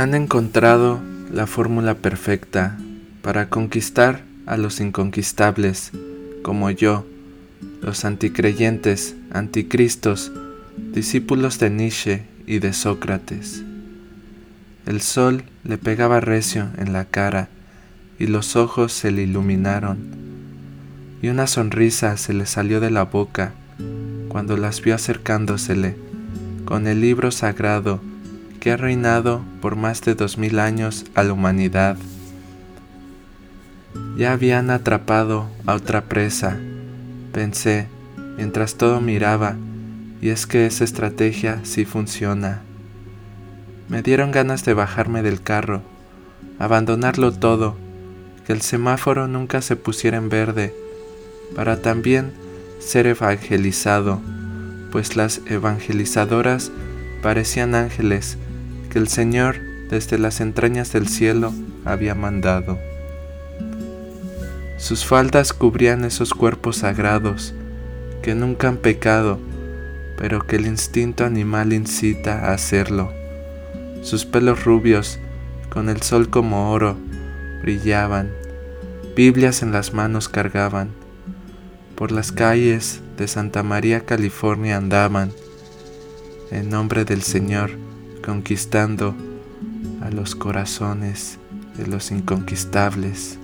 Han encontrado la fórmula perfecta para conquistar a los inconquistables, como yo, los anticreyentes, anticristos, discípulos de Nietzsche y de Sócrates. El sol le pegaba recio en la cara y los ojos se le iluminaron, y una sonrisa se le salió de la boca cuando las vio acercándosele con el libro sagrado que ha reinado por más de dos mil años a la humanidad. Ya habían atrapado a otra presa, pensé, mientras todo miraba, y es que esa estrategia sí funciona. Me dieron ganas de bajarme del carro, abandonarlo todo, que el semáforo nunca se pusiera en verde, para también ser evangelizado, pues las evangelizadoras parecían ángeles que el Señor desde las entrañas del cielo había mandado. Sus faldas cubrían esos cuerpos sagrados que nunca han pecado, pero que el instinto animal incita a hacerlo. Sus pelos rubios, con el sol como oro, brillaban, Biblias en las manos cargaban, por las calles de Santa María, California andaban, en nombre del Señor, conquistando a los corazones de los inconquistables.